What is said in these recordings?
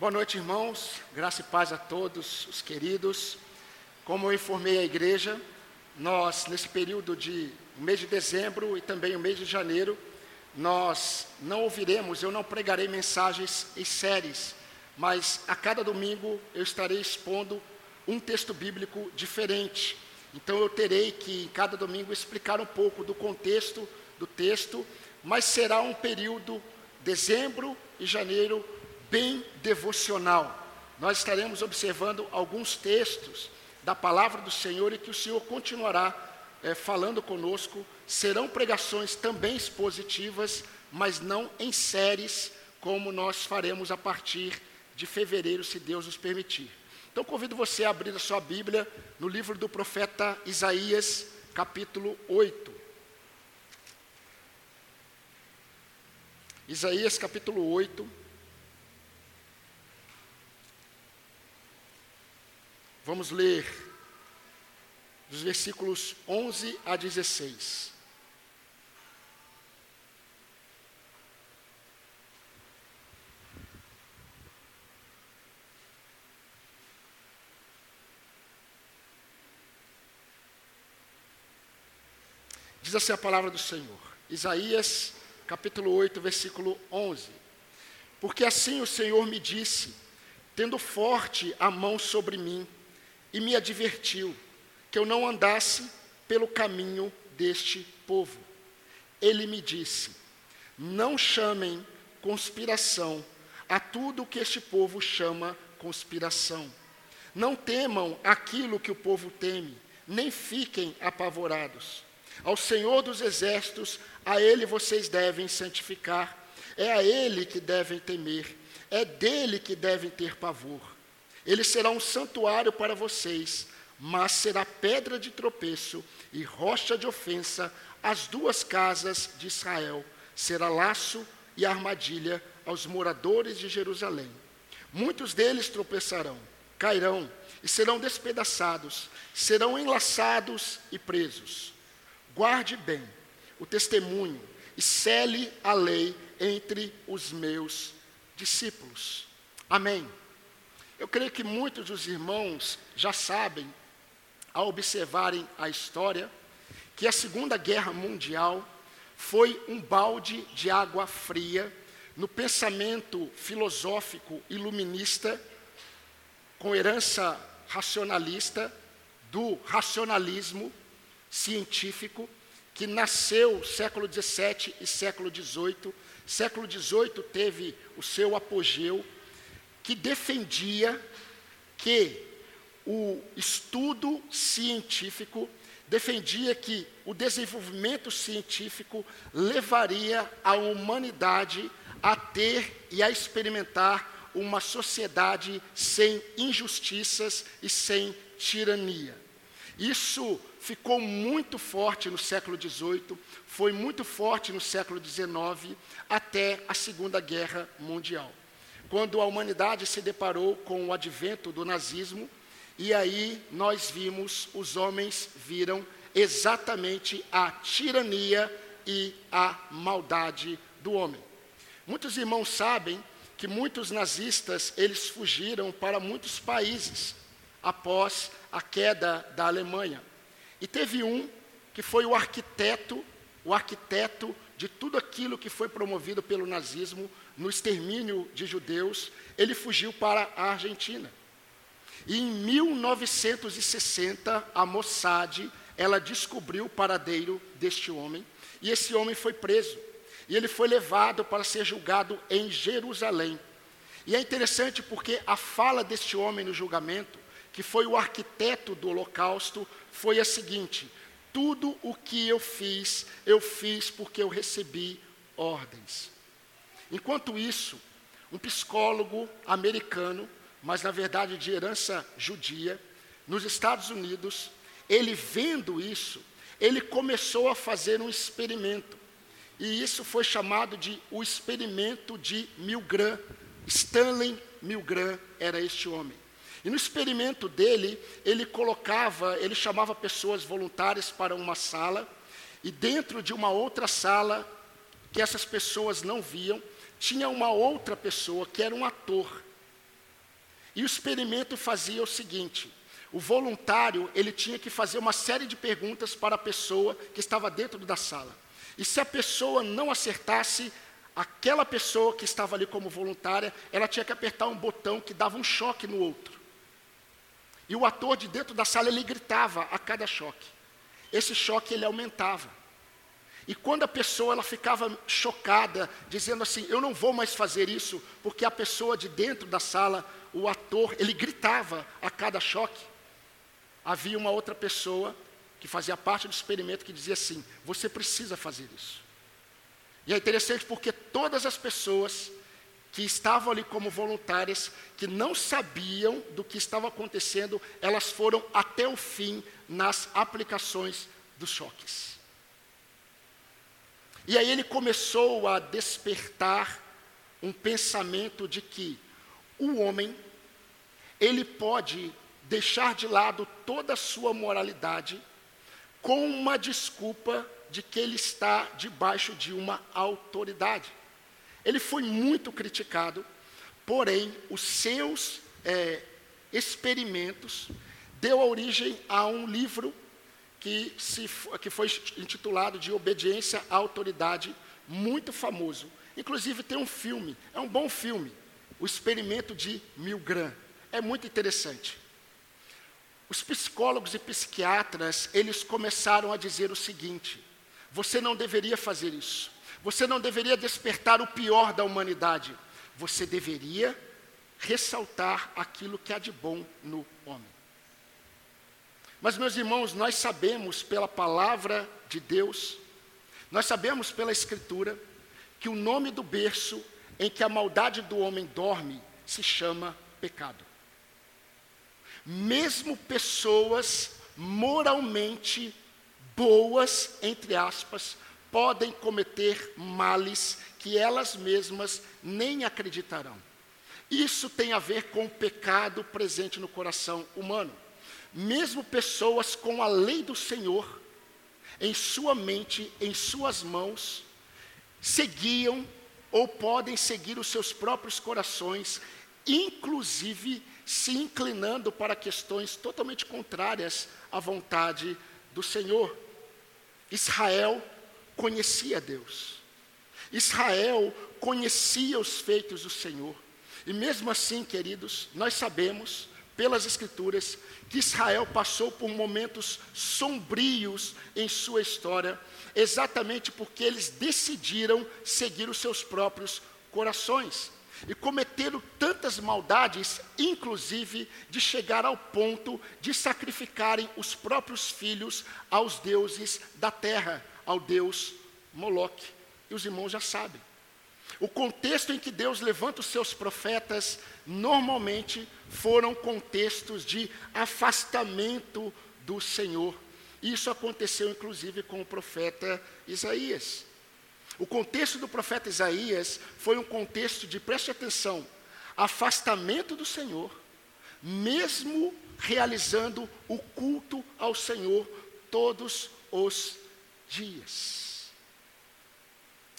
Boa noite, irmãos. Graça e paz a todos os queridos. Como eu informei a igreja, nós, nesse período de mês de dezembro e também o mês de janeiro, nós não ouviremos, eu não pregarei mensagens em séries, mas a cada domingo eu estarei expondo um texto bíblico diferente. Então eu terei que, em cada domingo, explicar um pouco do contexto do texto, mas será um período, dezembro e janeiro, bem devocional. Nós estaremos observando alguns textos da palavra do Senhor e que o Senhor continuará é, falando conosco. Serão pregações também expositivas, mas não em séries, como nós faremos a partir de fevereiro, se Deus nos permitir. Então convido você a abrir a sua Bíblia no livro do profeta Isaías, capítulo 8. Isaías capítulo 8. Vamos ler dos versículos 11 a 16. Diz assim a palavra do Senhor, Isaías capítulo 8, versículo 11. Porque assim o Senhor me disse, tendo forte a mão sobre mim, e me advertiu que eu não andasse pelo caminho deste povo. Ele me disse: Não chamem conspiração a tudo que este povo chama conspiração. Não temam aquilo que o povo teme, nem fiquem apavorados. Ao Senhor dos exércitos, a Ele vocês devem santificar, é a Ele que devem temer, é dele que devem ter pavor. Ele será um santuário para vocês, mas será pedra de tropeço e rocha de ofensa às duas casas de Israel. Será laço e armadilha aos moradores de Jerusalém. Muitos deles tropeçarão, cairão e serão despedaçados, serão enlaçados e presos. Guarde bem o testemunho e cele a lei entre os meus discípulos. Amém. Eu creio que muitos dos irmãos já sabem, ao observarem a história, que a Segunda Guerra Mundial foi um balde de água fria no pensamento filosófico iluminista, com herança racionalista, do racionalismo científico, que nasceu século XVII e século XVIII. Século XVIII teve o seu apogeu que defendia que o estudo científico defendia que o desenvolvimento científico levaria a humanidade a ter e a experimentar uma sociedade sem injustiças e sem tirania. Isso ficou muito forte no século XVIII, foi muito forte no século XIX, até a Segunda Guerra Mundial quando a humanidade se deparou com o advento do nazismo, e aí nós vimos, os homens viram exatamente a tirania e a maldade do homem. Muitos irmãos sabem que muitos nazistas, eles fugiram para muitos países após a queda da Alemanha. E teve um que foi o arquiteto, o arquiteto de tudo aquilo que foi promovido pelo nazismo, no extermínio de judeus, ele fugiu para a Argentina. E em 1960, a Mossad, ela descobriu o paradeiro deste homem, e esse homem foi preso. E ele foi levado para ser julgado em Jerusalém. E é interessante porque a fala deste homem no julgamento, que foi o arquiteto do holocausto, foi a seguinte: tudo o que eu fiz, eu fiz porque eu recebi ordens. Enquanto isso, um psicólogo americano, mas na verdade de herança judia, nos Estados Unidos, ele vendo isso, ele começou a fazer um experimento. E isso foi chamado de o experimento de Milgram. Stanley Milgram era este homem. E no experimento dele, ele colocava, ele chamava pessoas voluntárias para uma sala, e dentro de uma outra sala, que essas pessoas não viam, tinha uma outra pessoa que era um ator. E o experimento fazia o seguinte: o voluntário ele tinha que fazer uma série de perguntas para a pessoa que estava dentro da sala. E se a pessoa não acertasse, aquela pessoa que estava ali como voluntária, ela tinha que apertar um botão que dava um choque no outro. E o ator de dentro da sala ele gritava a cada choque. Esse choque ele aumentava. E quando a pessoa ela ficava chocada, dizendo assim: "Eu não vou mais fazer isso", porque a pessoa de dentro da sala, o ator, ele gritava a cada choque. Havia uma outra pessoa que fazia parte do experimento que dizia assim: "Você precisa fazer isso". E é interessante porque todas as pessoas que estavam ali como voluntárias, que não sabiam do que estava acontecendo, elas foram até o fim nas aplicações dos choques. E aí ele começou a despertar um pensamento de que o homem, ele pode deixar de lado toda a sua moralidade com uma desculpa de que ele está debaixo de uma autoridade. Ele foi muito criticado, porém, os seus é, experimentos deu origem a um livro que, se, que foi intitulado de Obediência à Autoridade, muito famoso. Inclusive tem um filme, é um bom filme, O Experimento de Milgram. É muito interessante. Os psicólogos e psiquiatras, eles começaram a dizer o seguinte: você não deveria fazer isso. Você não deveria despertar o pior da humanidade. Você deveria ressaltar aquilo que há de bom no homem. Mas, meus irmãos, nós sabemos pela palavra de Deus, nós sabemos pela Escritura, que o nome do berço em que a maldade do homem dorme se chama pecado. Mesmo pessoas moralmente boas, entre aspas, podem cometer males que elas mesmas nem acreditarão. Isso tem a ver com o pecado presente no coração humano. Mesmo pessoas com a lei do Senhor em sua mente, em suas mãos, seguiam ou podem seguir os seus próprios corações, inclusive se inclinando para questões totalmente contrárias à vontade do Senhor. Israel conhecia Deus. Israel conhecia os feitos do Senhor. E mesmo assim, queridos, nós sabemos pelas Escrituras, que Israel passou por momentos sombrios em sua história, exatamente porque eles decidiram seguir os seus próprios corações. E cometeram tantas maldades, inclusive de chegar ao ponto de sacrificarem os próprios filhos aos deuses da terra, ao deus Moloque. E os irmãos já sabem. O contexto em que Deus levanta os seus profetas normalmente foram contextos de afastamento do Senhor. Isso aconteceu inclusive com o profeta Isaías. O contexto do profeta Isaías foi um contexto de, preste atenção, afastamento do Senhor, mesmo realizando o culto ao Senhor todos os dias.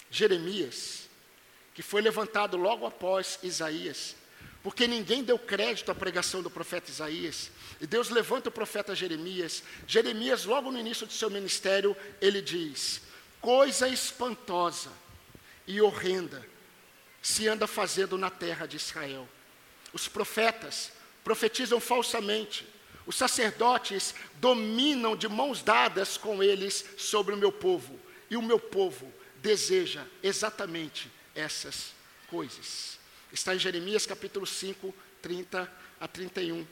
Jeremias, que foi levantado logo após Isaías, porque ninguém deu crédito à pregação do profeta Isaías. E Deus levanta o profeta Jeremias. Jeremias, logo no início do seu ministério, ele diz: Coisa espantosa e horrenda se anda fazendo na terra de Israel. Os profetas profetizam falsamente. Os sacerdotes dominam de mãos dadas com eles sobre o meu povo. E o meu povo deseja exatamente essas coisas. Está em Jeremias capítulo 5, 30 a 31.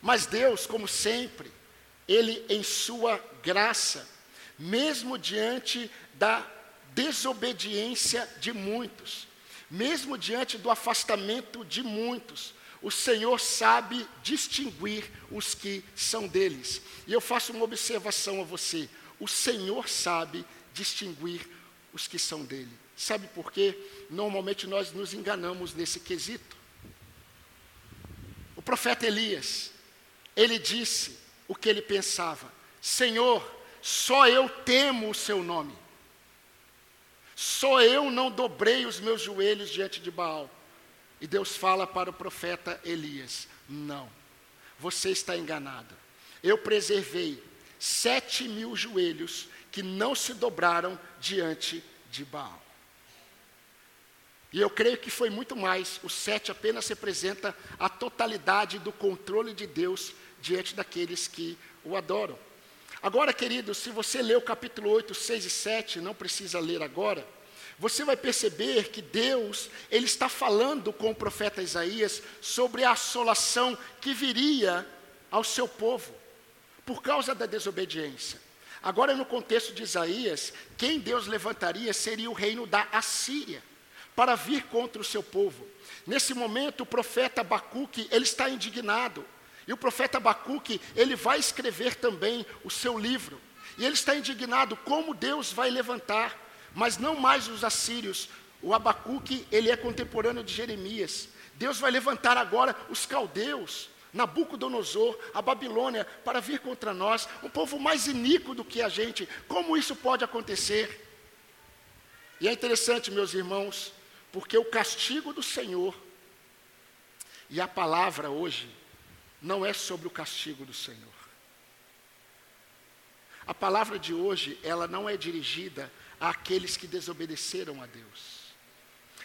Mas Deus, como sempre, Ele em Sua graça, mesmo diante da desobediência de muitos, mesmo diante do afastamento de muitos, o Senhor sabe distinguir os que são deles. E eu faço uma observação a você: o Senhor sabe distinguir os que são dele. Sabe por quê? Normalmente nós nos enganamos nesse quesito. O profeta Elias, ele disse o que ele pensava: Senhor, só eu temo o seu nome. Só eu não dobrei os meus joelhos diante de Baal. E Deus fala para o profeta Elias: Não, você está enganado. Eu preservei sete mil joelhos que não se dobraram diante de Baal. E eu creio que foi muito mais. O sete apenas representa a totalidade do controle de Deus diante daqueles que o adoram. Agora, queridos, se você ler o capítulo 8, 6 e 7, não precisa ler agora, você vai perceber que Deus, ele está falando com o profeta Isaías sobre a assolação que viria ao seu povo por causa da desobediência. Agora, no contexto de Isaías, quem Deus levantaria seria o reino da Assíria para vir contra o seu povo. Nesse momento, o profeta Abacuque, ele está indignado. E o profeta Abacuque, ele vai escrever também o seu livro. E ele está indignado como Deus vai levantar, mas não mais os assírios. O Abacuque, ele é contemporâneo de Jeremias. Deus vai levantar agora os caldeus, Nabucodonosor, a Babilônia, para vir contra nós, um povo mais iníquo do que a gente. Como isso pode acontecer? E é interessante, meus irmãos, porque o castigo do Senhor, e a palavra hoje, não é sobre o castigo do Senhor. A palavra de hoje, ela não é dirigida àqueles que desobedeceram a Deus.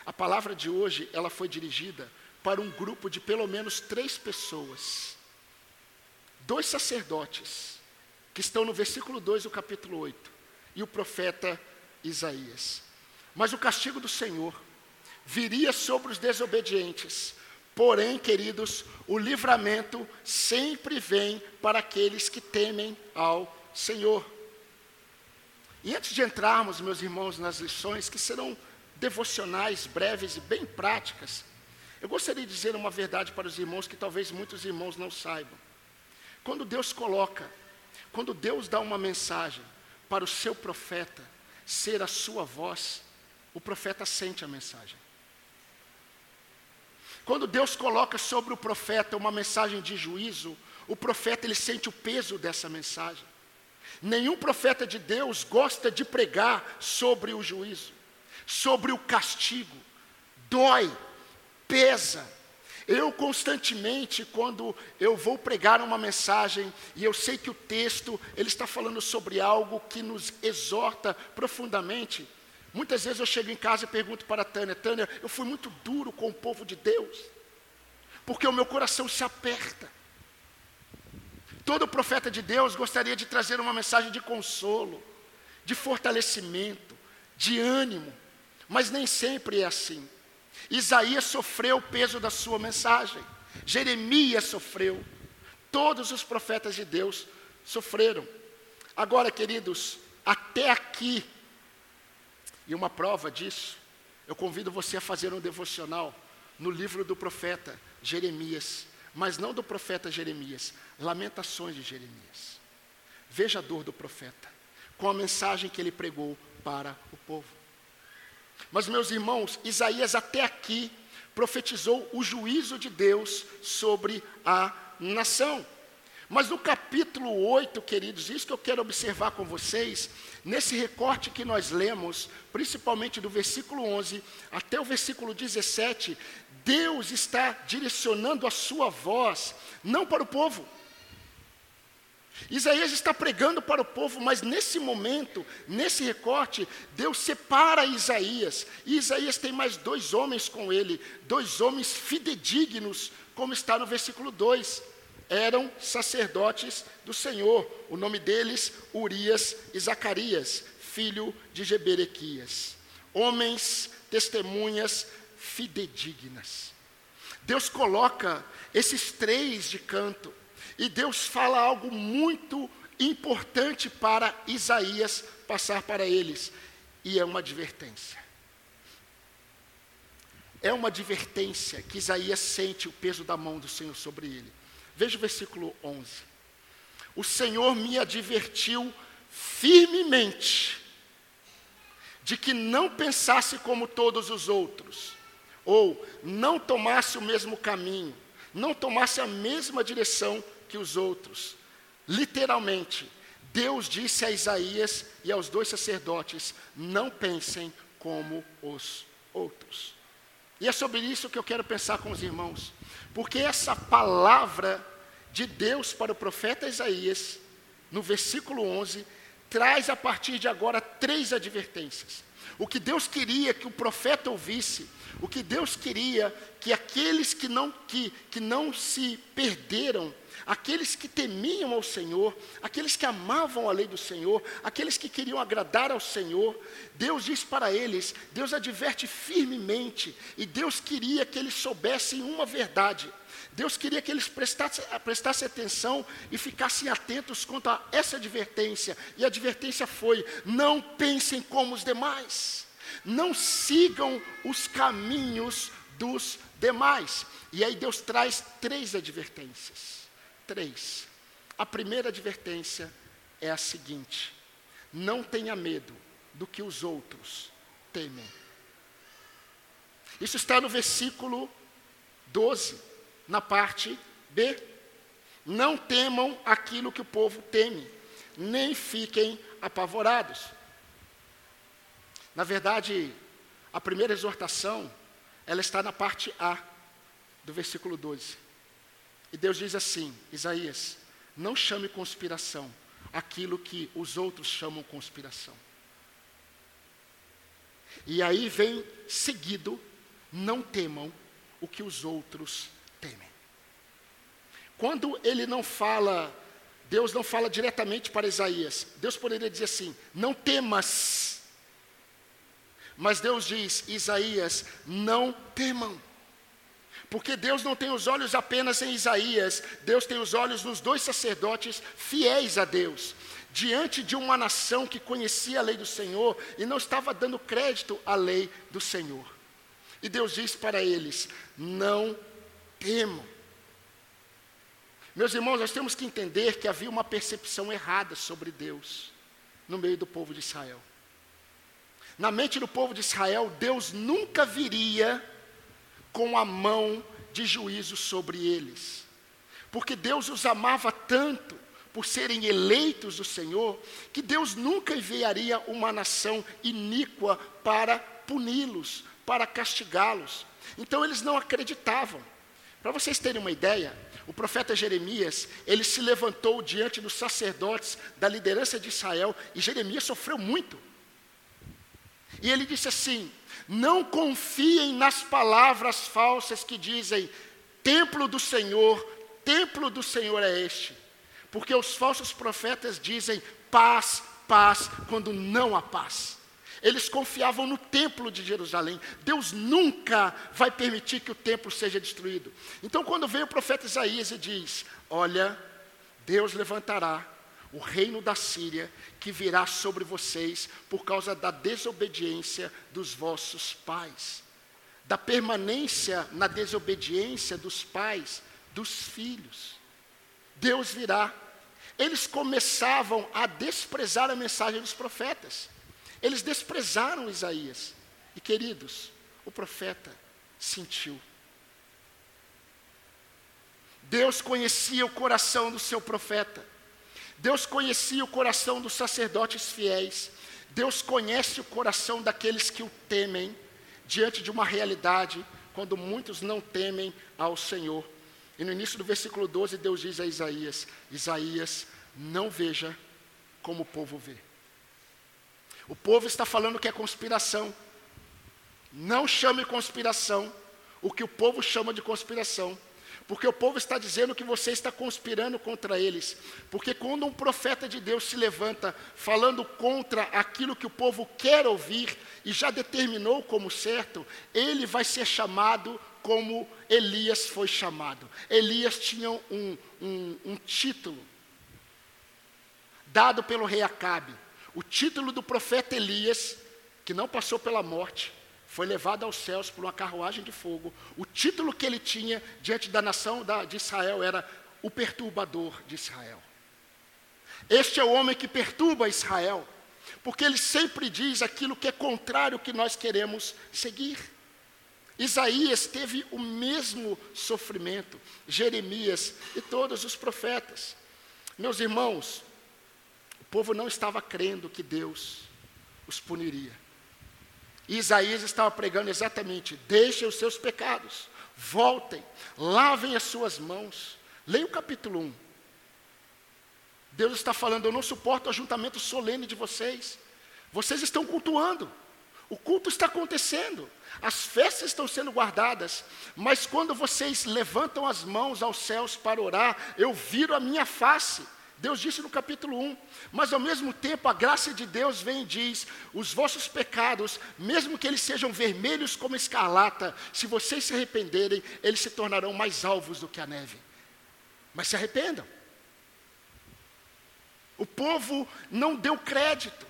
A palavra de hoje, ela foi dirigida para um grupo de pelo menos três pessoas. Dois sacerdotes, que estão no versículo 2 do capítulo 8, e o profeta Isaías. Mas o castigo do Senhor viria sobre os desobedientes. Porém, queridos, o livramento sempre vem para aqueles que temem ao Senhor. E antes de entrarmos, meus irmãos, nas lições que serão devocionais, breves e bem práticas, eu gostaria de dizer uma verdade para os irmãos que talvez muitos irmãos não saibam. Quando Deus coloca, quando Deus dá uma mensagem para o seu profeta ser a sua voz, o profeta sente a mensagem. Quando Deus coloca sobre o profeta uma mensagem de juízo, o profeta ele sente o peso dessa mensagem. Nenhum profeta de Deus gosta de pregar sobre o juízo, sobre o castigo. Dói, pesa. Eu constantemente, quando eu vou pregar uma mensagem e eu sei que o texto ele está falando sobre algo que nos exorta profundamente, Muitas vezes eu chego em casa e pergunto para a Tânia, Tânia, eu fui muito duro com o povo de Deus, porque o meu coração se aperta. Todo profeta de Deus gostaria de trazer uma mensagem de consolo, de fortalecimento, de ânimo, mas nem sempre é assim. Isaías sofreu o peso da sua mensagem, Jeremias sofreu, todos os profetas de Deus sofreram. Agora, queridos, até aqui e uma prova disso, eu convido você a fazer um devocional no livro do profeta Jeremias, mas não do profeta Jeremias, Lamentações de Jeremias. Veja a dor do profeta, com a mensagem que ele pregou para o povo. Mas, meus irmãos, Isaías até aqui profetizou o juízo de Deus sobre a nação. Mas no capítulo 8, queridos, isso que eu quero observar com vocês, nesse recorte que nós lemos, principalmente do versículo 11 até o versículo 17, Deus está direcionando a sua voz, não para o povo. Isaías está pregando para o povo, mas nesse momento, nesse recorte, Deus separa Isaías. E Isaías tem mais dois homens com ele, dois homens fidedignos, como está no versículo 2 eram sacerdotes do Senhor. O nome deles, Urias e Zacarias, filho de Jeberequias. Homens, testemunhas fidedignas. Deus coloca esses três de canto. E Deus fala algo muito importante para Isaías passar para eles. E é uma advertência. É uma advertência que Isaías sente o peso da mão do Senhor sobre ele. Veja o versículo 11. O Senhor me advertiu firmemente de que não pensasse como todos os outros, ou não tomasse o mesmo caminho, não tomasse a mesma direção que os outros. Literalmente, Deus disse a Isaías e aos dois sacerdotes: não pensem como os outros. E é sobre isso que eu quero pensar com os irmãos. Porque essa palavra de Deus para o profeta Isaías, no versículo 11, traz a partir de agora três advertências. O que Deus queria que o profeta ouvisse, o que Deus queria que aqueles que não, que, que não se perderam, aqueles que temiam ao Senhor, aqueles que amavam a lei do Senhor, aqueles que queriam agradar ao Senhor, Deus diz para eles, Deus adverte firmemente, e Deus queria que eles soubessem uma verdade. Deus queria que eles prestassem, atenção e ficassem atentos quanto a essa advertência. E a advertência foi: não pensem como os demais, não sigam os caminhos dos demais. E aí Deus traz três advertências. Três. A primeira advertência é a seguinte: não tenha medo do que os outros temem. Isso está no versículo 12, na parte B. Não temam aquilo que o povo teme, nem fiquem apavorados. Na verdade, a primeira exortação, ela está na parte A do versículo 12. E Deus diz assim: Isaías, não chame conspiração aquilo que os outros chamam conspiração. E aí vem seguido: não temam o que os outros temem. Quando ele não fala, Deus não fala diretamente para Isaías, Deus poderia dizer assim: não temas. Mas Deus diz: Isaías, não temam. Porque Deus não tem os olhos apenas em Isaías, Deus tem os olhos nos dois sacerdotes fiéis a Deus, diante de uma nação que conhecia a lei do Senhor e não estava dando crédito à lei do Senhor. E Deus diz para eles: não temam. Meus irmãos, nós temos que entender que havia uma percepção errada sobre Deus no meio do povo de Israel. Na mente do povo de Israel, Deus nunca viria com a mão de juízo sobre eles. Porque Deus os amava tanto por serem eleitos do Senhor, que Deus nunca enviaria uma nação iníqua para puni-los, para castigá-los. Então eles não acreditavam. Para vocês terem uma ideia, o profeta Jeremias, ele se levantou diante dos sacerdotes da liderança de Israel, e Jeremias sofreu muito. E ele disse assim: não confiem nas palavras falsas que dizem: templo do Senhor, templo do Senhor é este. Porque os falsos profetas dizem paz, paz, quando não há paz. Eles confiavam no templo de Jerusalém. Deus nunca vai permitir que o templo seja destruído. Então, quando vem o profeta Isaías e diz: Olha, Deus levantará o reino da Síria que virá sobre vocês por causa da desobediência dos vossos pais, da permanência na desobediência dos pais, dos filhos. Deus virá. Eles começavam a desprezar a mensagem dos profetas. Eles desprezaram Isaías. E queridos, o profeta sentiu. Deus conhecia o coração do seu profeta. Deus conhecia o coração dos sacerdotes fiéis. Deus conhece o coração daqueles que o temem diante de uma realidade quando muitos não temem ao Senhor. E no início do versículo 12, Deus diz a Isaías: Isaías, não veja como o povo vê. O povo está falando que é conspiração. Não chame conspiração o que o povo chama de conspiração. Porque o povo está dizendo que você está conspirando contra eles. Porque quando um profeta de Deus se levanta falando contra aquilo que o povo quer ouvir e já determinou como certo, ele vai ser chamado como Elias foi chamado. Elias tinha um, um, um título dado pelo rei Acabe. O título do profeta Elias, que não passou pela morte, foi levado aos céus por uma carruagem de fogo. O título que ele tinha diante da nação de Israel era o perturbador de Israel. Este é o homem que perturba Israel, porque ele sempre diz aquilo que é contrário ao que nós queremos seguir. Isaías teve o mesmo sofrimento, Jeremias e todos os profetas. Meus irmãos, o povo não estava crendo que Deus os puniria. Isaías estava pregando exatamente: deixem os seus pecados, voltem, lavem as suas mãos. Leia o capítulo 1. Deus está falando: eu não suporto o ajuntamento solene de vocês. Vocês estão cultuando. O culto está acontecendo, as festas estão sendo guardadas, mas quando vocês levantam as mãos aos céus para orar, eu viro a minha face. Deus disse no capítulo 1, mas ao mesmo tempo a graça de Deus vem e diz: os vossos pecados, mesmo que eles sejam vermelhos como escarlata, se vocês se arrependerem, eles se tornarão mais alvos do que a neve. Mas se arrependam. O povo não deu crédito.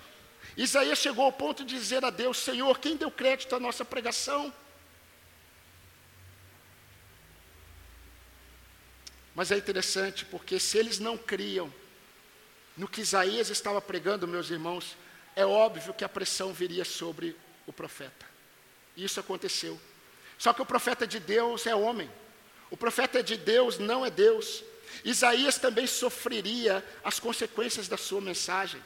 Isaías chegou ao ponto de dizer a Deus: Senhor, quem deu crédito à nossa pregação? Mas é interessante, porque se eles não criam no que Isaías estava pregando, meus irmãos, é óbvio que a pressão viria sobre o profeta. Isso aconteceu. Só que o profeta de Deus é homem. O profeta de Deus não é Deus. Isaías também sofreria as consequências da sua mensagem.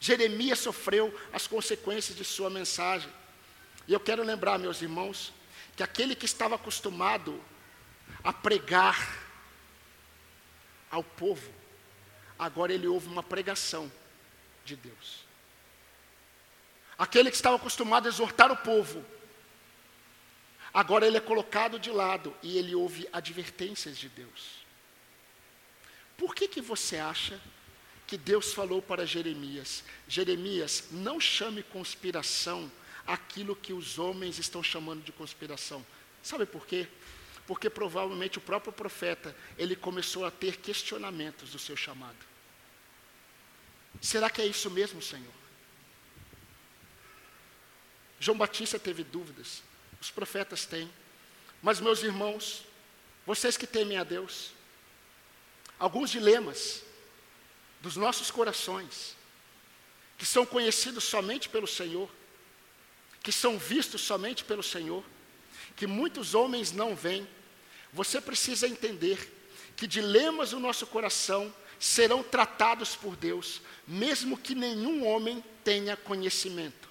Jeremias sofreu as consequências de sua mensagem. E eu quero lembrar, meus irmãos, que aquele que estava acostumado a pregar ao povo, agora ele ouve uma pregação de Deus. Aquele que estava acostumado a exortar o povo, agora ele é colocado de lado e ele ouve advertências de Deus. Por que, que você acha que Deus falou para Jeremias: Jeremias, não chame conspiração aquilo que os homens estão chamando de conspiração. Sabe por quê? Porque provavelmente o próprio profeta, ele começou a ter questionamentos do seu chamado. Será que é isso mesmo, Senhor? João Batista teve dúvidas, os profetas têm. Mas, meus irmãos, vocês que temem a Deus, alguns dilemas dos nossos corações, que são conhecidos somente pelo Senhor, que são vistos somente pelo Senhor, que muitos homens não veem, você precisa entender que dilemas no nosso coração serão tratados por Deus, mesmo que nenhum homem tenha conhecimento.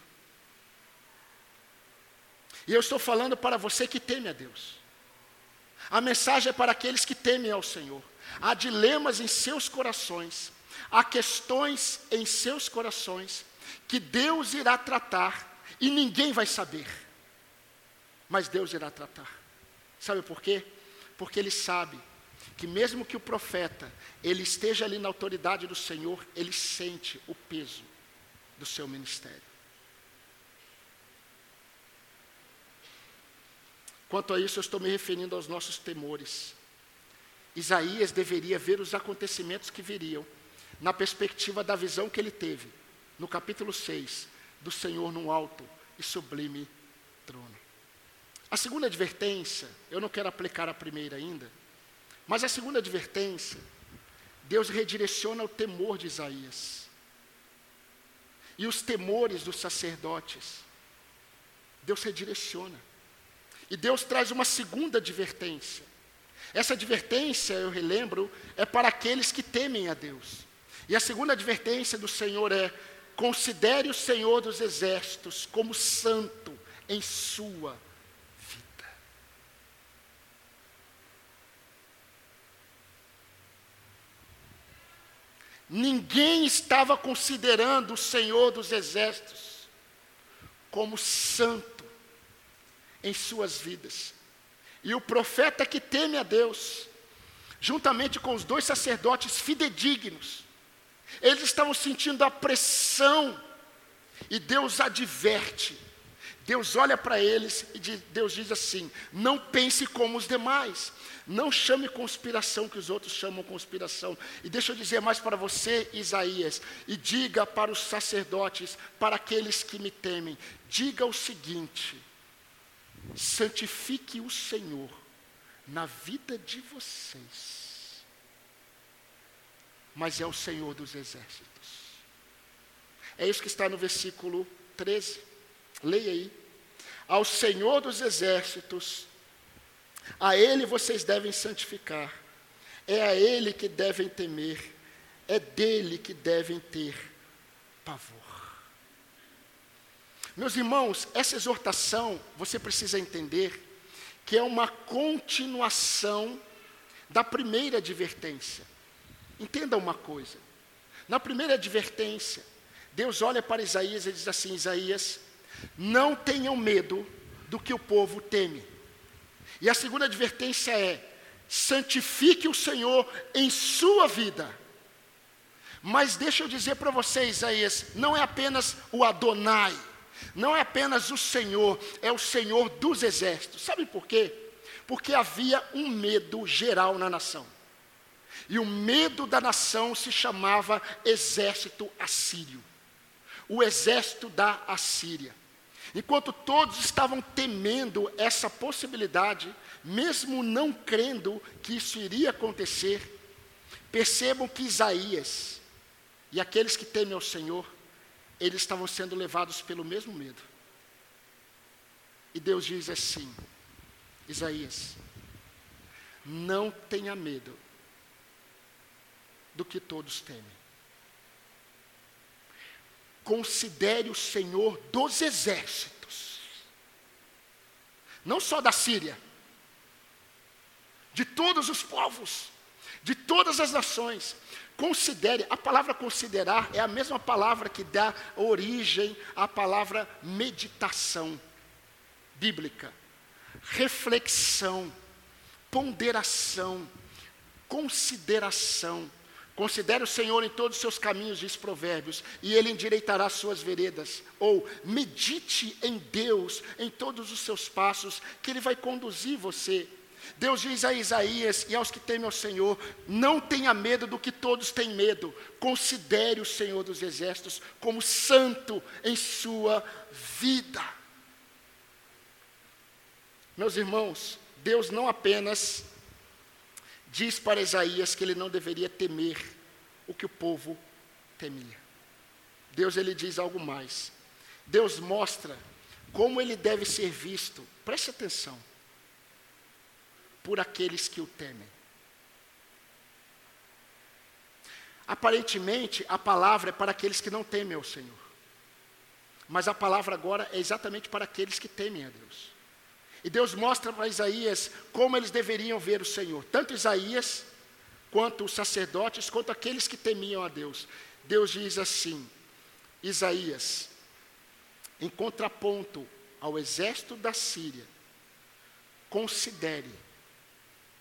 E eu estou falando para você que teme a Deus. A mensagem é para aqueles que temem ao Senhor. Há dilemas em seus corações Há questões em seus corações que Deus irá tratar e ninguém vai saber. Mas Deus irá tratar. Sabe por quê? Porque ele sabe que mesmo que o profeta ele esteja ali na autoridade do Senhor, ele sente o peso do seu ministério. Quanto a isso, eu estou me referindo aos nossos temores. Isaías deveria ver os acontecimentos que viriam na perspectiva da visão que ele teve, no capítulo 6, do Senhor num alto e sublime trono. A segunda advertência, eu não quero aplicar a primeira ainda, mas a segunda advertência, Deus redireciona o temor de Isaías e os temores dos sacerdotes. Deus redireciona. E Deus traz uma segunda advertência. Essa advertência, eu relembro, é para aqueles que temem a Deus. E a segunda advertência do Senhor é: considere o Senhor dos exércitos como santo em sua vida. Ninguém estava considerando o Senhor dos exércitos como santo em suas vidas. E o profeta que teme a Deus, juntamente com os dois sacerdotes fidedignos, eles estavam sentindo a pressão. E Deus adverte. Deus olha para eles e Deus diz assim: não pense como os demais. Não chame conspiração que os outros chamam conspiração. E deixa eu dizer mais para você, Isaías, e diga para os sacerdotes, para aqueles que me temem, diga o seguinte: santifique o Senhor na vida de vocês mas é o Senhor dos exércitos. É isso que está no versículo 13. Leia aí. Ao Senhor dos exércitos, a Ele vocês devem santificar, é a Ele que devem temer, é dele que devem ter pavor. Meus irmãos, essa exortação, você precisa entender que é uma continuação da primeira advertência. Entenda uma coisa. Na primeira advertência, Deus olha para Isaías e diz assim: Isaías, não tenham medo do que o povo teme. E a segunda advertência é: santifique o Senhor em sua vida. Mas deixa eu dizer para vocês, Isaías, não é apenas o Adonai, não é apenas o Senhor, é o Senhor dos exércitos. Sabe por quê? Porque havia um medo geral na nação. E o medo da nação se chamava exército assírio. O exército da Assíria. Enquanto todos estavam temendo essa possibilidade, mesmo não crendo que isso iria acontecer, percebam que Isaías e aqueles que temem ao Senhor, eles estavam sendo levados pelo mesmo medo. E Deus diz assim: Isaías, não tenha medo do que todos temem. Considere o Senhor dos exércitos, não só da Síria, de todos os povos, de todas as nações. Considere, a palavra considerar é a mesma palavra que dá origem à palavra meditação bíblica, reflexão, ponderação, consideração. Considere o Senhor em todos os seus caminhos, diz Provérbios, e Ele endireitará suas veredas. Ou medite em Deus em todos os seus passos, que Ele vai conduzir você. Deus diz a Isaías e aos que temem ao Senhor: não tenha medo do que todos têm medo, considere o Senhor dos Exércitos como santo em sua vida. Meus irmãos, Deus não apenas diz para Isaías que ele não deveria temer o que o povo temia. Deus ele diz algo mais. Deus mostra como ele deve ser visto. Preste atenção. Por aqueles que o temem. Aparentemente, a palavra é para aqueles que não temem ao Senhor. Mas a palavra agora é exatamente para aqueles que temem a Deus. E Deus mostra para Isaías como eles deveriam ver o Senhor, tanto Isaías, quanto os sacerdotes, quanto aqueles que temiam a Deus. Deus diz assim: Isaías, em contraponto ao exército da Síria, considere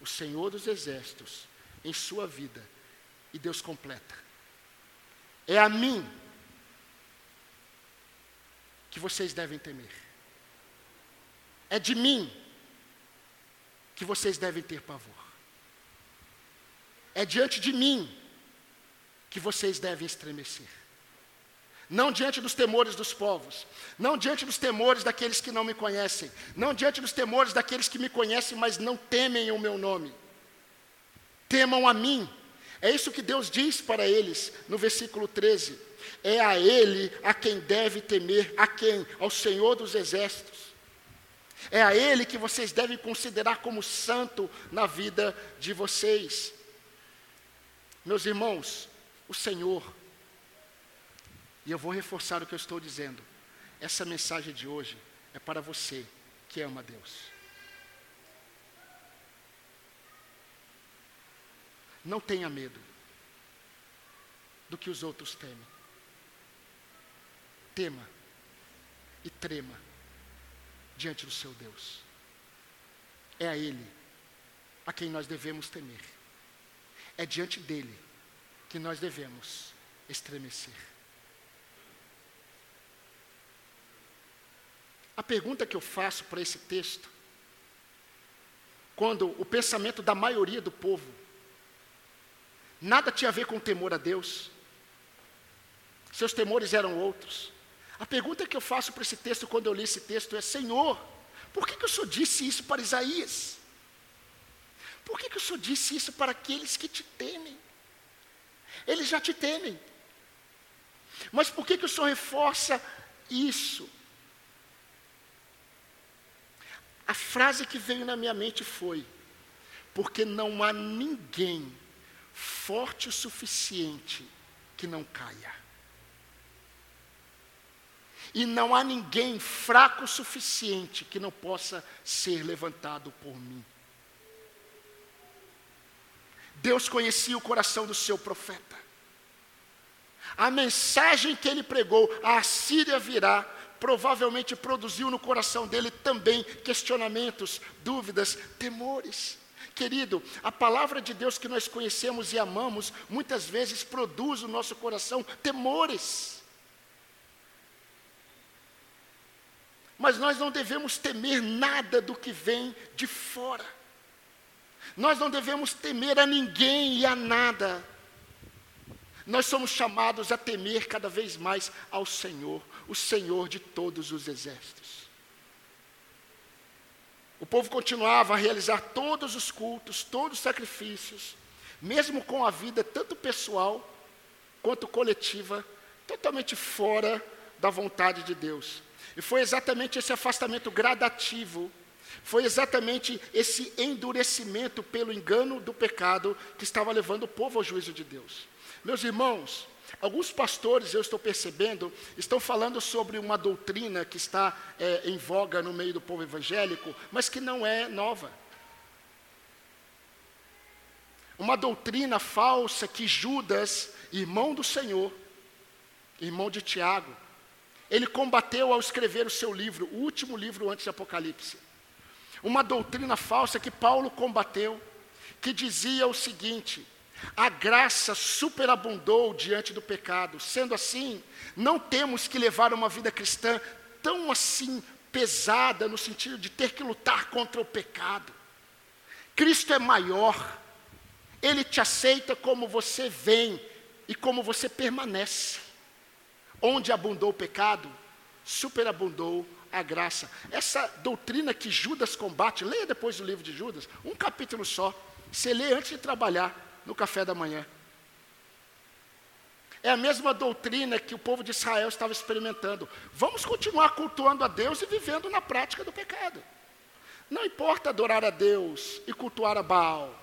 o Senhor dos exércitos em sua vida. E Deus completa. É a mim que vocês devem temer. É de mim que vocês devem ter pavor. É diante de mim que vocês devem estremecer. Não diante dos temores dos povos, não diante dos temores daqueles que não me conhecem, não diante dos temores daqueles que me conhecem, mas não temem o meu nome. Temam a mim. É isso que Deus diz para eles no versículo 13. É a Ele a quem deve temer, a quem? Ao Senhor dos Exércitos. É a Ele que vocês devem considerar como santo na vida de vocês. Meus irmãos, o Senhor, e eu vou reforçar o que eu estou dizendo, essa mensagem de hoje é para você que ama Deus. Não tenha medo do que os outros temem. Tema e trema diante do seu Deus. É a Ele a quem nós devemos temer. É diante dele que nós devemos estremecer. A pergunta que eu faço para esse texto, quando o pensamento da maioria do povo nada tinha a ver com temor a Deus, seus temores eram outros. A pergunta que eu faço para esse texto, quando eu li esse texto, é: Senhor, por que, que o Senhor disse isso para Isaías? Por que, que o Senhor disse isso para aqueles que te temem? Eles já te temem. Mas por que, que o Senhor reforça isso? A frase que veio na minha mente foi: porque não há ninguém forte o suficiente que não caia. E não há ninguém fraco o suficiente que não possa ser levantado por mim. Deus conhecia o coração do seu profeta. A mensagem que ele pregou, a Assíria virá, provavelmente produziu no coração dele também questionamentos, dúvidas, temores. Querido, a palavra de Deus que nós conhecemos e amamos, muitas vezes produz no nosso coração temores. Mas nós não devemos temer nada do que vem de fora. Nós não devemos temer a ninguém e a nada. Nós somos chamados a temer cada vez mais ao Senhor, o Senhor de todos os exércitos. O povo continuava a realizar todos os cultos, todos os sacrifícios, mesmo com a vida tanto pessoal quanto coletiva, totalmente fora da vontade de Deus. E foi exatamente esse afastamento gradativo, foi exatamente esse endurecimento pelo engano do pecado que estava levando o povo ao juízo de Deus. Meus irmãos, alguns pastores, eu estou percebendo, estão falando sobre uma doutrina que está é, em voga no meio do povo evangélico, mas que não é nova. Uma doutrina falsa que Judas, irmão do Senhor, irmão de Tiago, ele combateu ao escrever o seu livro, o último livro antes de Apocalipse. Uma doutrina falsa que Paulo combateu, que dizia o seguinte: a graça superabundou diante do pecado. Sendo assim, não temos que levar uma vida cristã tão assim pesada no sentido de ter que lutar contra o pecado. Cristo é maior. Ele te aceita como você vem e como você permanece. Onde abundou o pecado, superabundou a graça. Essa doutrina que Judas combate, leia depois o livro de Judas, um capítulo só. Você lê antes de trabalhar no café da manhã. É a mesma doutrina que o povo de Israel estava experimentando. Vamos continuar cultuando a Deus e vivendo na prática do pecado. Não importa adorar a Deus e cultuar a Baal.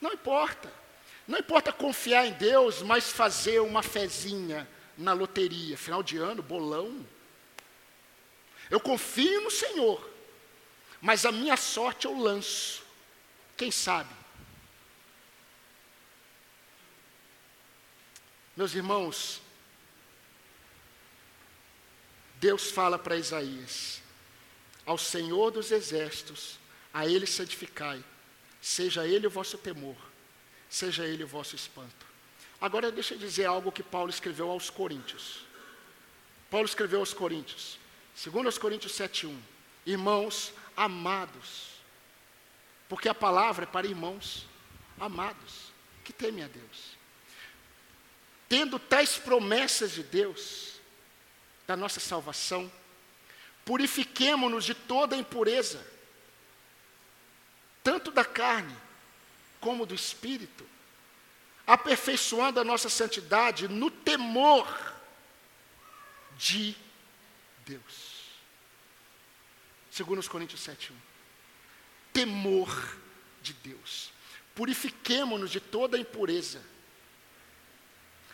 Não importa. Não importa confiar em Deus, mas fazer uma fezinha na loteria, final de ano, bolão. Eu confio no Senhor, mas a minha sorte eu lanço. Quem sabe? Meus irmãos, Deus fala para Isaías: Ao Senhor dos exércitos, a Ele santificai, seja Ele o vosso temor, seja Ele vosso espanto. Agora deixa eu dizer algo que Paulo escreveu aos Coríntios. Paulo escreveu aos Coríntios, segundo aos Coríntios 7:1. Irmãos amados, porque a palavra é para irmãos amados, que temem a Deus. Tendo tais promessas de Deus, da nossa salvação, purifiquemo-nos de toda impureza, tanto da carne como do espírito, aperfeiçoando a nossa santidade no temor de Deus. Segundo os Coríntios 7:1. Temor de Deus. Purifiquemo-nos de toda impureza,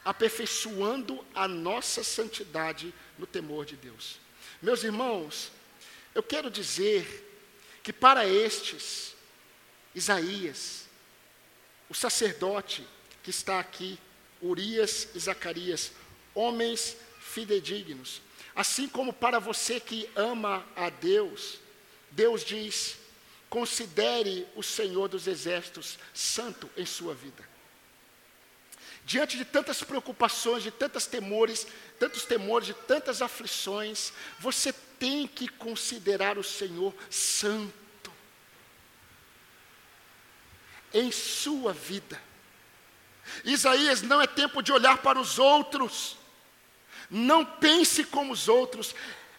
aperfeiçoando a nossa santidade no temor de Deus. Meus irmãos, eu quero dizer que para estes, Isaías, o sacerdote, que está aqui, Urias e Zacarias, homens fidedignos. Assim como para você que ama a Deus, Deus diz: considere o Senhor dos Exércitos santo em sua vida. Diante de tantas preocupações, de tantos temores, tantos temores, de tantas aflições, você tem que considerar o Senhor santo em sua vida. Isaías, não é tempo de olhar para os outros. Não pense como os outros.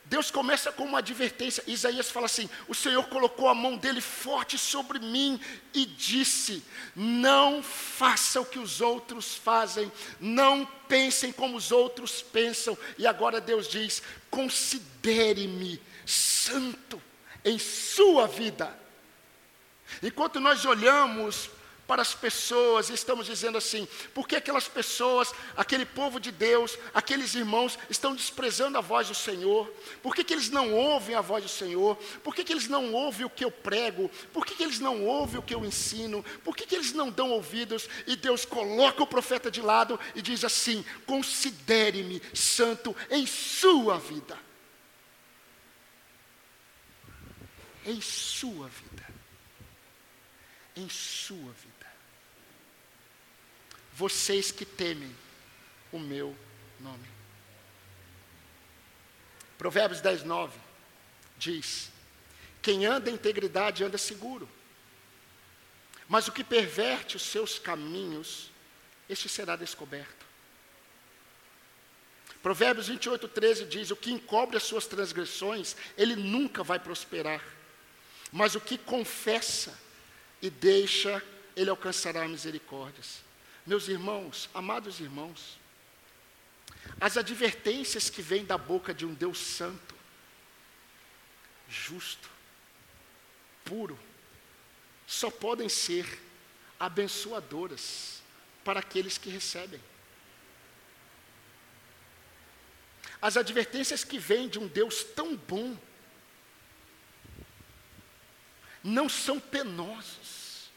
Deus começa com uma advertência. Isaías fala assim: O Senhor colocou a mão dele forte sobre mim e disse: Não faça o que os outros fazem, não pensem como os outros pensam. E agora Deus diz: Considere-me santo em sua vida. Enquanto nós olhamos para as pessoas e estamos dizendo assim: por que aquelas pessoas, aquele povo de Deus, aqueles irmãos estão desprezando a voz do Senhor? Por que, que eles não ouvem a voz do Senhor? Por que, que eles não ouvem o que eu prego? Por que, que eles não ouvem o que eu ensino? Por que, que eles não dão ouvidos? E Deus coloca o profeta de lado e diz assim: considere-me santo em sua vida. Em sua vida. Em sua vida vocês que temem o meu nome. Provérbios 10, 9 diz: Quem anda em integridade anda seguro, mas o que perverte os seus caminhos, este será descoberto. Provérbios 28, 13 diz: O que encobre as suas transgressões, ele nunca vai prosperar, mas o que confessa e deixa, ele alcançará misericórdias. Meus irmãos, amados irmãos, as advertências que vêm da boca de um Deus santo, justo, puro, só podem ser abençoadoras para aqueles que recebem. As advertências que vêm de um Deus tão bom não são penosas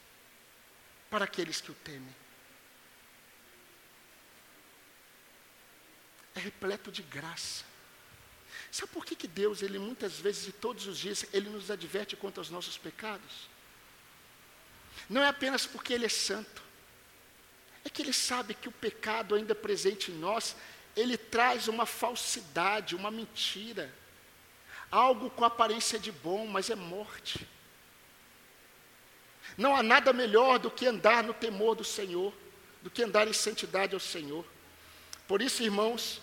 para aqueles que o temem. é repleto de graça. Sabe por que, que Deus, Ele muitas vezes e todos os dias, Ele nos adverte quanto aos nossos pecados? Não é apenas porque Ele é santo, é que Ele sabe que o pecado ainda presente em nós, ele traz uma falsidade, uma mentira, algo com aparência de bom, mas é morte. Não há nada melhor do que andar no temor do Senhor, do que andar em santidade ao Senhor. Por isso, irmãos,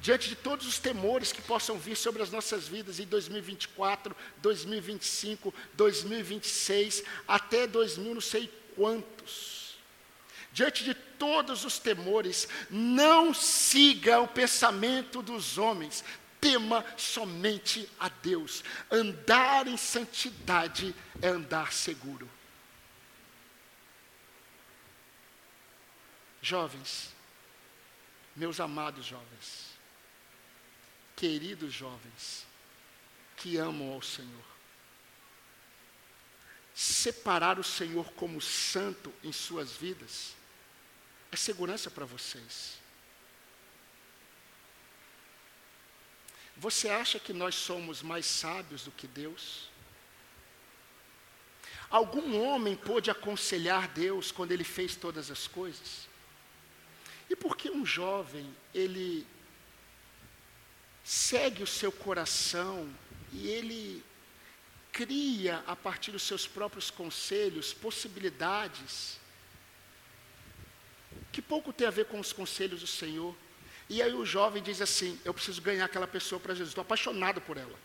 diante de todos os temores que possam vir sobre as nossas vidas em 2024, 2025, 2026, até 2000, não sei quantos. Diante de todos os temores, não siga o pensamento dos homens, tema somente a Deus. Andar em santidade é andar seguro. Jovens, meus amados jovens, queridos jovens, que amam ao Senhor, separar o Senhor como santo em suas vidas é segurança para vocês. Você acha que nós somos mais sábios do que Deus? Algum homem pôde aconselhar Deus quando ele fez todas as coisas? E por que um jovem, ele segue o seu coração e ele cria, a partir dos seus próprios conselhos, possibilidades que pouco tem a ver com os conselhos do Senhor. E aí o jovem diz assim: Eu preciso ganhar aquela pessoa para Jesus, estou apaixonado por ela.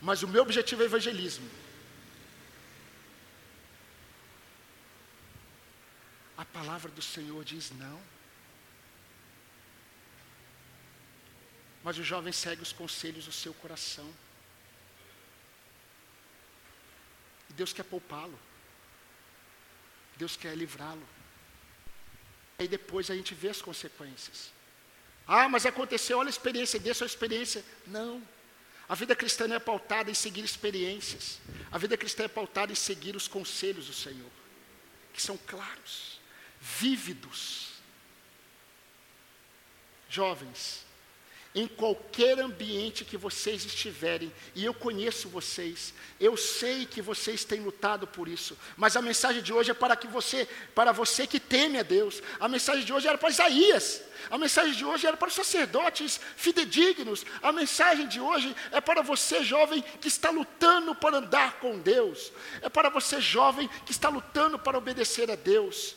Mas o meu objetivo é evangelismo. Palavra do Senhor diz não. Mas o jovem segue os conselhos do seu coração. E Deus quer poupá-lo. Deus quer livrá-lo. Aí depois a gente vê as consequências. Ah, mas aconteceu, olha a experiência dessa, a experiência. Não. A vida cristã não é pautada em seguir experiências. A vida cristã é pautada em seguir os conselhos do Senhor, que são claros vívidos. Jovens, em qualquer ambiente que vocês estiverem, e eu conheço vocês, eu sei que vocês têm lutado por isso, mas a mensagem de hoje é para que você, para você que teme a Deus. A mensagem de hoje era para Isaías. A mensagem de hoje era para os sacerdotes fidedignos. A mensagem de hoje é para você, jovem, que está lutando para andar com Deus. É para você, jovem, que está lutando para obedecer a Deus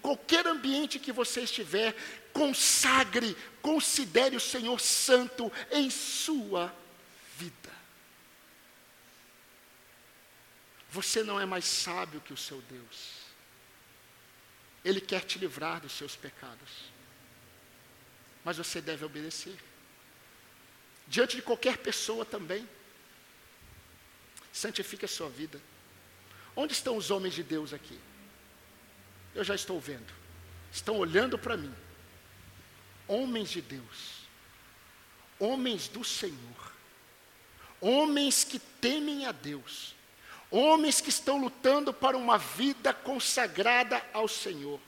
qualquer ambiente que você estiver, consagre, considere o Senhor santo em sua vida. Você não é mais sábio que o seu Deus. Ele quer te livrar dos seus pecados. Mas você deve obedecer. Diante de qualquer pessoa também. Santifique a sua vida. Onde estão os homens de Deus aqui? Eu já estou vendo. Estão olhando para mim. Homens de Deus. Homens do Senhor. Homens que temem a Deus. Homens que estão lutando para uma vida consagrada ao Senhor.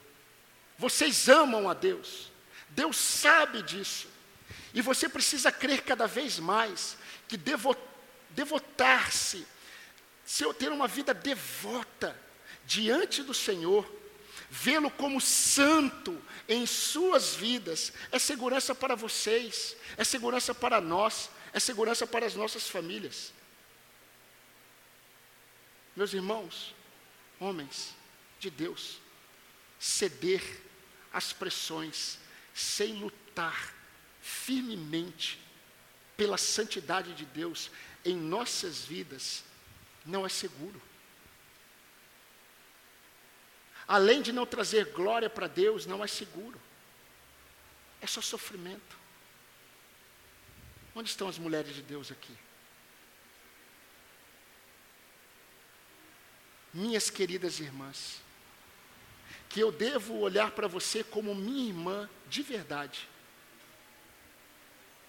Vocês amam a Deus. Deus sabe disso. E você precisa crer cada vez mais que devotar-se, ter uma vida devota diante do Senhor, vê-lo como santo em suas vidas, é segurança para vocês, é segurança para nós, é segurança para as nossas famílias. Meus irmãos, homens de Deus, ceder às pressões sem lutar firmemente pela santidade de Deus em nossas vidas não é seguro. Além de não trazer glória para Deus, não é seguro. É só sofrimento. Onde estão as mulheres de Deus aqui? Minhas queridas irmãs, que eu devo olhar para você como minha irmã de verdade.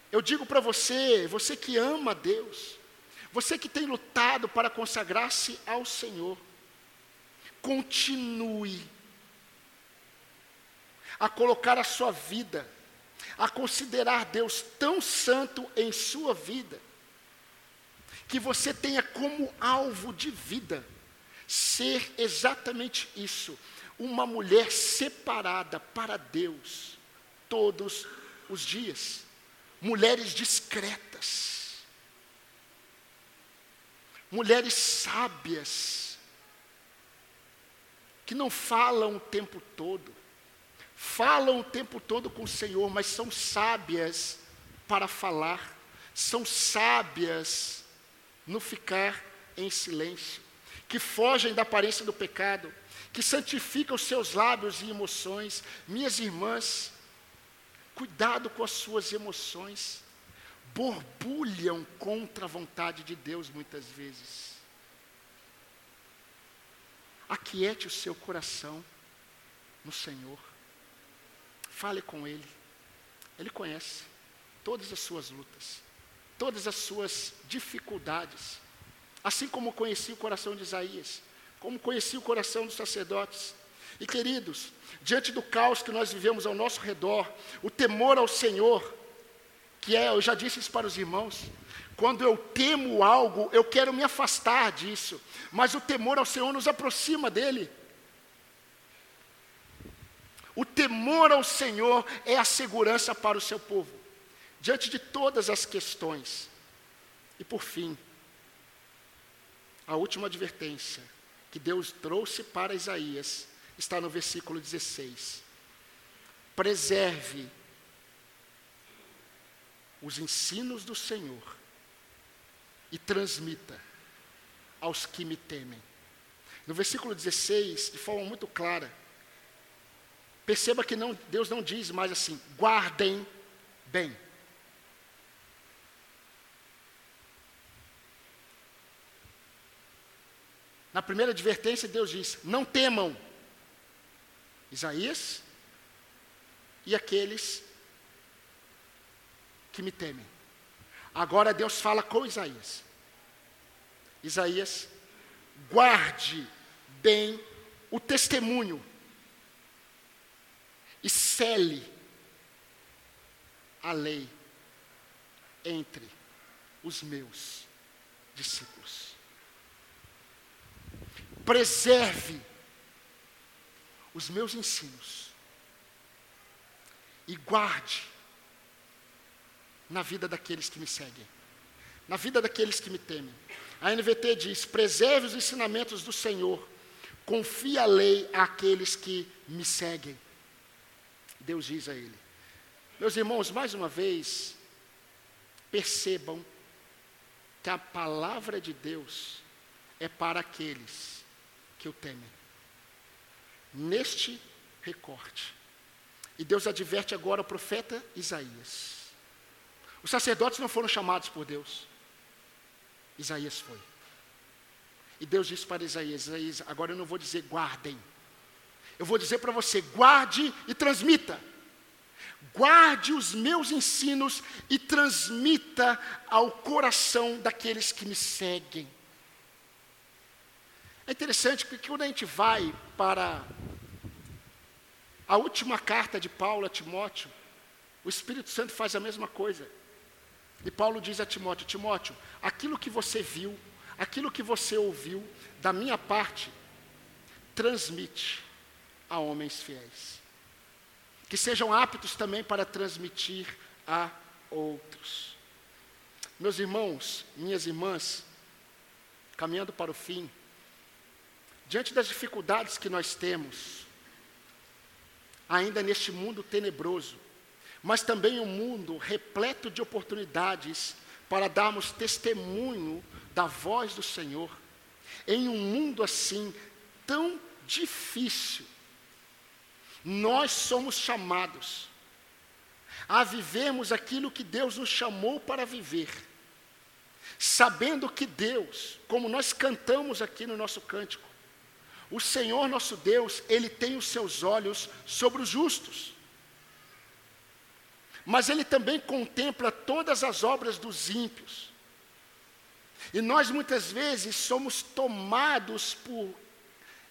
Eu digo para você, você que ama Deus, você que tem lutado para consagrar-se ao Senhor, continue a colocar a sua vida, a considerar Deus tão santo em sua vida, que você tenha como alvo de vida ser exatamente isso, uma mulher separada para Deus todos os dias. Mulheres discretas, mulheres sábias, que não falam o tempo todo, falam o tempo todo com o Senhor, mas são sábias para falar, são sábias no ficar em silêncio, que fogem da aparência do pecado, que santificam os seus lábios e emoções. Minhas irmãs, cuidado com as suas emoções, borbulham contra a vontade de Deus muitas vezes. Aquiete o seu coração no Senhor. Fale com Ele. Ele conhece todas as suas lutas, todas as suas dificuldades. Assim como conheci o coração de Isaías, como conheci o coração dos sacerdotes. E queridos, diante do caos que nós vivemos ao nosso redor, o temor ao Senhor, que é, eu já disse isso para os irmãos, quando eu temo algo, eu quero me afastar disso, mas o temor ao Senhor nos aproxima dele. O temor ao Senhor é a segurança para o seu povo, diante de todas as questões. E por fim, a última advertência que Deus trouxe para Isaías está no versículo 16. Preserve os ensinos do Senhor e transmita aos que me temem. No versículo 16, de forma muito clara, perceba que não, Deus não diz mais assim, guardem bem. Na primeira advertência, Deus diz: não temam. Isaías e aqueles que me temem. Agora Deus fala com Isaías. Isaías, guarde bem o testemunho e cele a lei entre os meus discípulos. Preserve os meus ensinos e guarde na vida daqueles que me seguem, na vida daqueles que me temem. A NVT diz: preserve os ensinamentos do Senhor, confie a lei àqueles que me seguem. Deus diz a ele. Meus irmãos, mais uma vez, percebam que a palavra de Deus é para aqueles que o temem neste recorte. E Deus adverte agora o profeta Isaías. Os sacerdotes não foram chamados por Deus. Isaías foi. E Deus disse para Isaías: Isaías, agora eu não vou dizer guardem. Eu vou dizer para você: guarde e transmita. Guarde os meus ensinos e transmita ao coração daqueles que me seguem. É interessante porque quando a gente vai para a última carta de Paulo a Timóteo, o Espírito Santo faz a mesma coisa. E Paulo diz a Timóteo: Timóteo, aquilo que você viu, aquilo que você ouviu, da minha parte, transmite a homens fiéis. Que sejam aptos também para transmitir a outros. Meus irmãos, minhas irmãs, caminhando para o fim, diante das dificuldades que nós temos, ainda neste mundo tenebroso, mas também um mundo repleto de oportunidades para darmos testemunho da voz do Senhor, em um mundo assim tão difícil, nós somos chamados a vivermos aquilo que Deus nos chamou para viver, sabendo que Deus, como nós cantamos aqui no nosso cântico, o Senhor nosso Deus, Ele tem os seus olhos sobre os justos, mas Ele também contempla todas as obras dos ímpios. E nós muitas vezes somos tomados por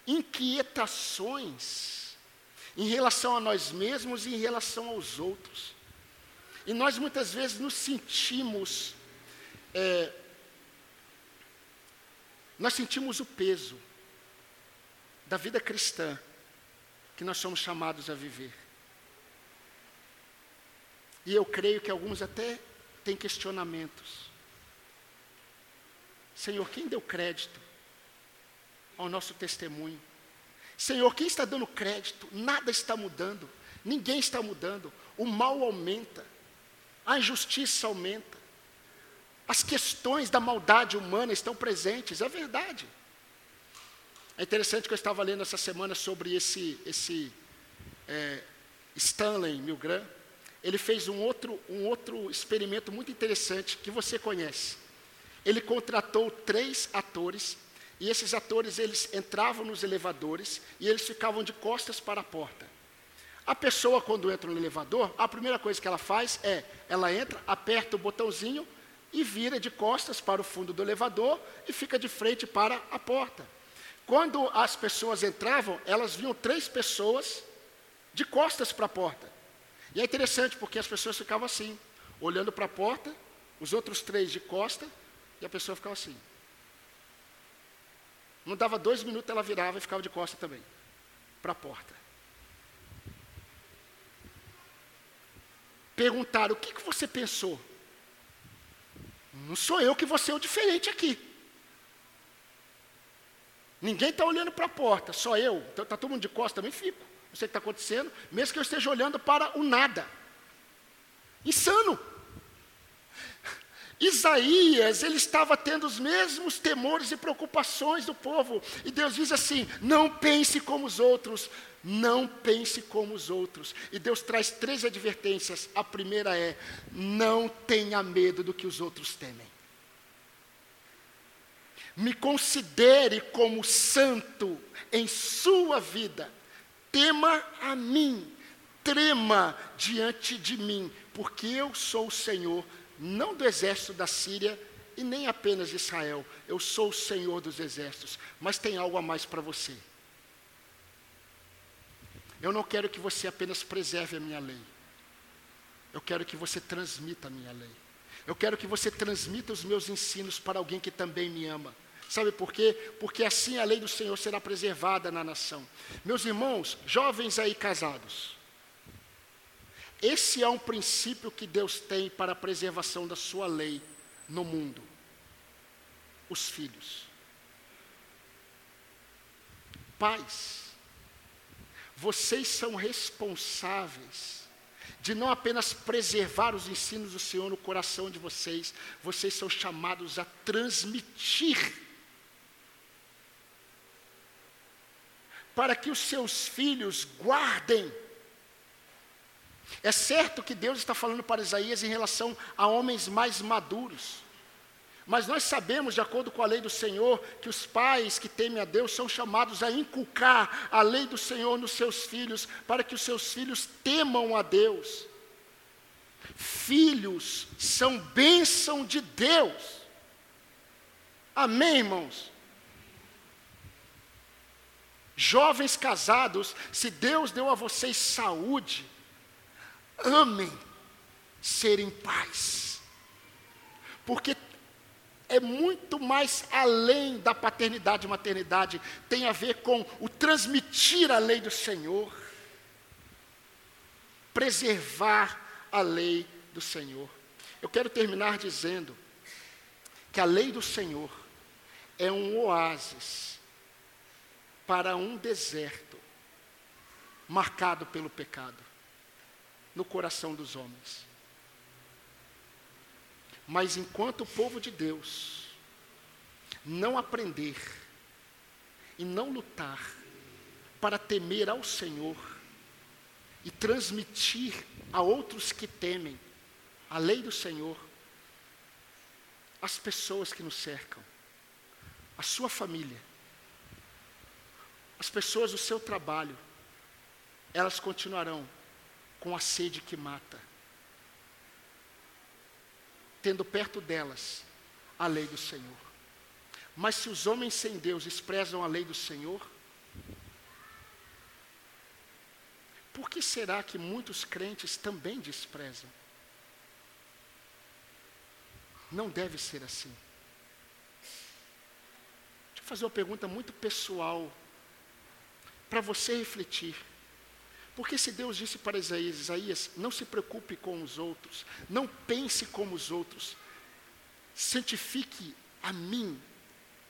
inquietações em relação a nós mesmos e em relação aos outros. E nós muitas vezes nos sentimos, é, nós sentimos o peso da vida cristã que nós somos chamados a viver. E eu creio que alguns até têm questionamentos. Senhor, quem deu crédito ao nosso testemunho? Senhor, quem está dando crédito? Nada está mudando, ninguém está mudando. O mal aumenta, a injustiça aumenta, as questões da maldade humana estão presentes, é verdade. É interessante que eu estava lendo essa semana sobre esse, esse é, Stanley Milgram. Ele fez um outro, um outro experimento muito interessante que você conhece. Ele contratou três atores e esses atores eles entravam nos elevadores e eles ficavam de costas para a porta. A pessoa quando entra no elevador, a primeira coisa que ela faz é, ela entra, aperta o botãozinho e vira de costas para o fundo do elevador e fica de frente para a porta. Quando as pessoas entravam, elas viam três pessoas de costas para a porta. E é interessante porque as pessoas ficavam assim, olhando para a porta, os outros três de costa, e a pessoa ficava assim. Não dava dois minutos, ela virava e ficava de costa também, para a porta. Perguntaram: o que, que você pensou? Não sou eu que vou ser o diferente aqui. Ninguém está olhando para a porta, só eu. Então está todo mundo de costas, também fico. Não sei o que está acontecendo, mesmo que eu esteja olhando para o nada. Insano. Isaías, ele estava tendo os mesmos temores e preocupações do povo. E Deus diz assim: não pense como os outros, não pense como os outros. E Deus traz três advertências. A primeira é: não tenha medo do que os outros temem me considere como santo em sua vida, tema a mim, trema diante de mim, porque eu sou o Senhor, não do exército da Síria e nem apenas de Israel, eu sou o Senhor dos exércitos, mas tem algo a mais para você. Eu não quero que você apenas preserve a minha lei, eu quero que você transmita a minha lei. Eu quero que você transmita os meus ensinos para alguém que também me ama. Sabe por quê? Porque assim a lei do Senhor será preservada na nação. Meus irmãos, jovens aí casados, esse é um princípio que Deus tem para a preservação da sua lei no mundo. Os filhos. Pais, vocês são responsáveis de não apenas preservar os ensinos do Senhor no coração de vocês, vocês são chamados a transmitir para que os seus filhos guardem. É certo que Deus está falando para Isaías em relação a homens mais maduros, Mas nós sabemos, de acordo com a lei do Senhor, que os pais que temem a Deus são chamados a inculcar a lei do Senhor nos seus filhos, para que os seus filhos temam a Deus. Filhos são bênção de Deus. Amém, irmãos? Jovens casados, se Deus deu a vocês saúde, amem ser em paz. Porque é muito mais além da paternidade e maternidade, tem a ver com o transmitir a lei do Senhor, preservar a lei do Senhor. Eu quero terminar dizendo que a lei do Senhor é um oásis para um deserto marcado pelo pecado no coração dos homens. Mas enquanto o povo de Deus não aprender e não lutar para temer ao Senhor e transmitir a outros que temem a lei do Senhor, as pessoas que nos cercam, a sua família, as pessoas do seu trabalho, elas continuarão com a sede que mata, tendo perto delas a lei do Senhor. Mas se os homens sem Deus desprezam a lei do Senhor, por que será que muitos crentes também desprezam? Não deve ser assim. Deixa eu fazer uma pergunta muito pessoal, para você refletir. Porque se Deus disse para Isaías, Isaías, não se preocupe com os outros, não pense como os outros, santifique a mim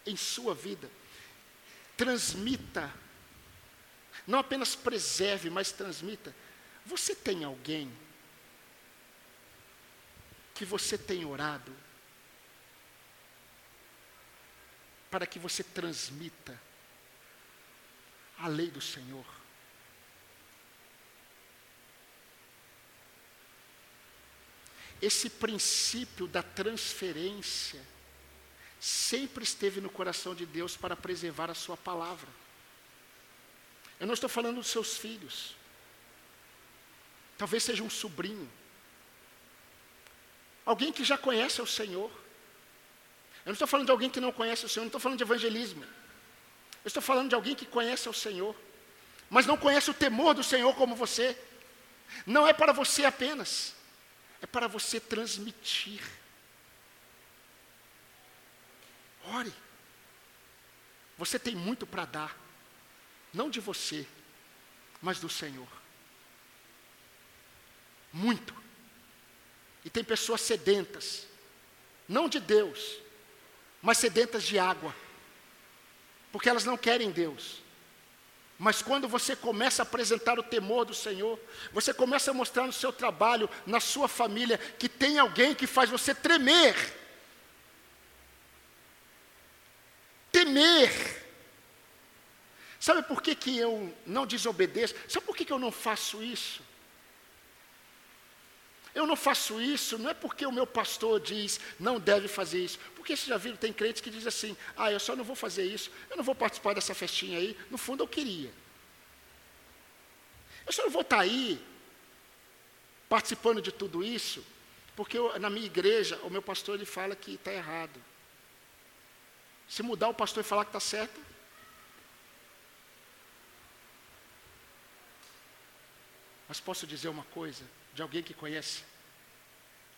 em sua vida, transmita, não apenas preserve, mas transmita. Você tem alguém que você tem orado para que você transmita a lei do Senhor? Esse princípio da transferência sempre esteve no coração de Deus para preservar a sua palavra. Eu não estou falando dos seus filhos. Talvez seja um sobrinho. Alguém que já conhece o Senhor. Eu não estou falando de alguém que não conhece o Senhor, não estou falando de evangelismo. Eu estou falando de alguém que conhece o Senhor, mas não conhece o temor do Senhor como você. Não é para você apenas é para você transmitir. Ore. Você tem muito para dar, não de você, mas do Senhor. Muito. E tem pessoas sedentas, não de Deus, mas sedentas de água, porque elas não querem Deus. Mas quando você começa a apresentar o temor do Senhor, você começa a mostrar no seu trabalho, na sua família, que tem alguém que faz você tremer. Temer. Sabe por que, que eu não desobedeço? Sabe por que, que eu não faço isso? Eu não faço isso, não é porque o meu pastor diz não deve fazer isso. Porque você já viram, tem crentes que dizem assim: ah, eu só não vou fazer isso, eu não vou participar dessa festinha aí. No fundo, eu queria. Eu só não vou estar aí participando de tudo isso, porque eu, na minha igreja, o meu pastor ele fala que está errado. Se mudar o pastor e falar que está certo, Mas posso dizer uma coisa de alguém que conhece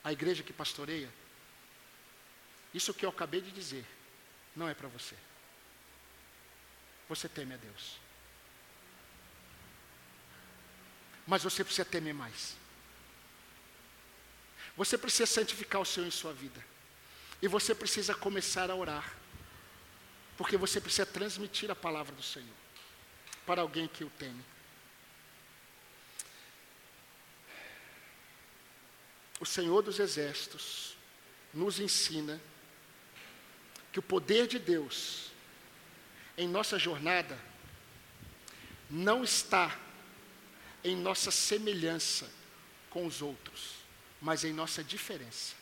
a igreja que pastoreia? Isso que eu acabei de dizer não é para você. Você teme a Deus. Mas você precisa temer mais. Você precisa santificar o Senhor em sua vida. E você precisa começar a orar. Porque você precisa transmitir a palavra do Senhor para alguém que o teme. O Senhor dos Exércitos nos ensina que o poder de Deus em nossa jornada não está em nossa semelhança com os outros, mas em nossa diferença.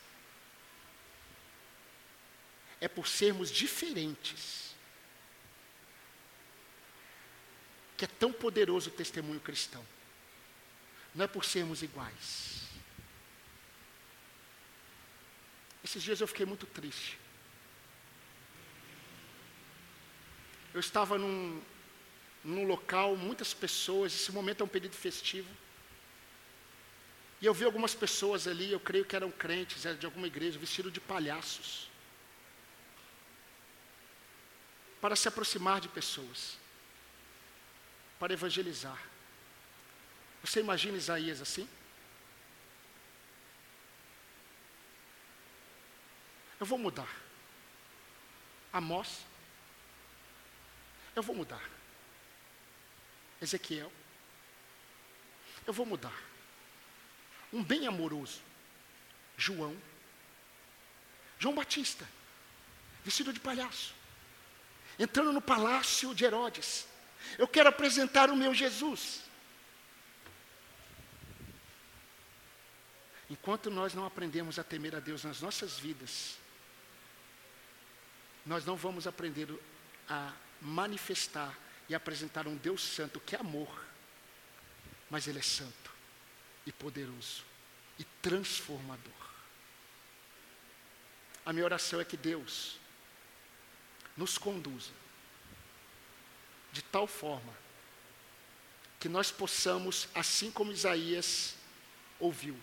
é por sermos diferentes que é tão poderoso o testemunho cristão. Não é por sermos iguais. Esses dias eu fiquei muito triste. Eu estava num, num local, muitas pessoas, esse momento é um período festivo. E eu vi algumas pessoas ali, eu creio que eram crentes, eram de alguma igreja, vestidos de palhaços. Para se aproximar de pessoas. Para evangelizar. Você imagina Isaías assim? Eu vou mudar. Amós. Eu vou mudar. Ezequiel. Eu vou mudar um bem amoroso, João, João Batista, vestido de palhaço, entrando no palácio de Herodes. Eu quero apresentar o meu Jesus. Enquanto nós não aprendemos a temer a Deus nas nossas vidas, nós não vamos aprender a manifestar e apresentar um Deus santo que é amor, mas Ele é santo e poderoso e transformador. A minha oração é que Deus nos conduza de tal forma que nós possamos, assim como Isaías ouviu,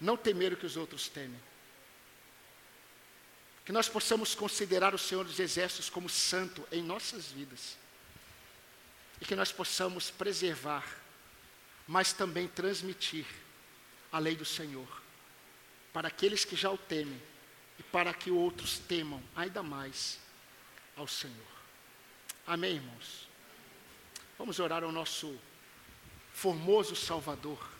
não temer o que os outros temem. Que nós possamos considerar o Senhor dos Exércitos como santo em nossas vidas. E que nós possamos preservar mas também transmitir a lei do Senhor para aqueles que já o temem e para que outros temam ainda mais ao Senhor. Amém, irmãos? Vamos orar ao nosso formoso Salvador.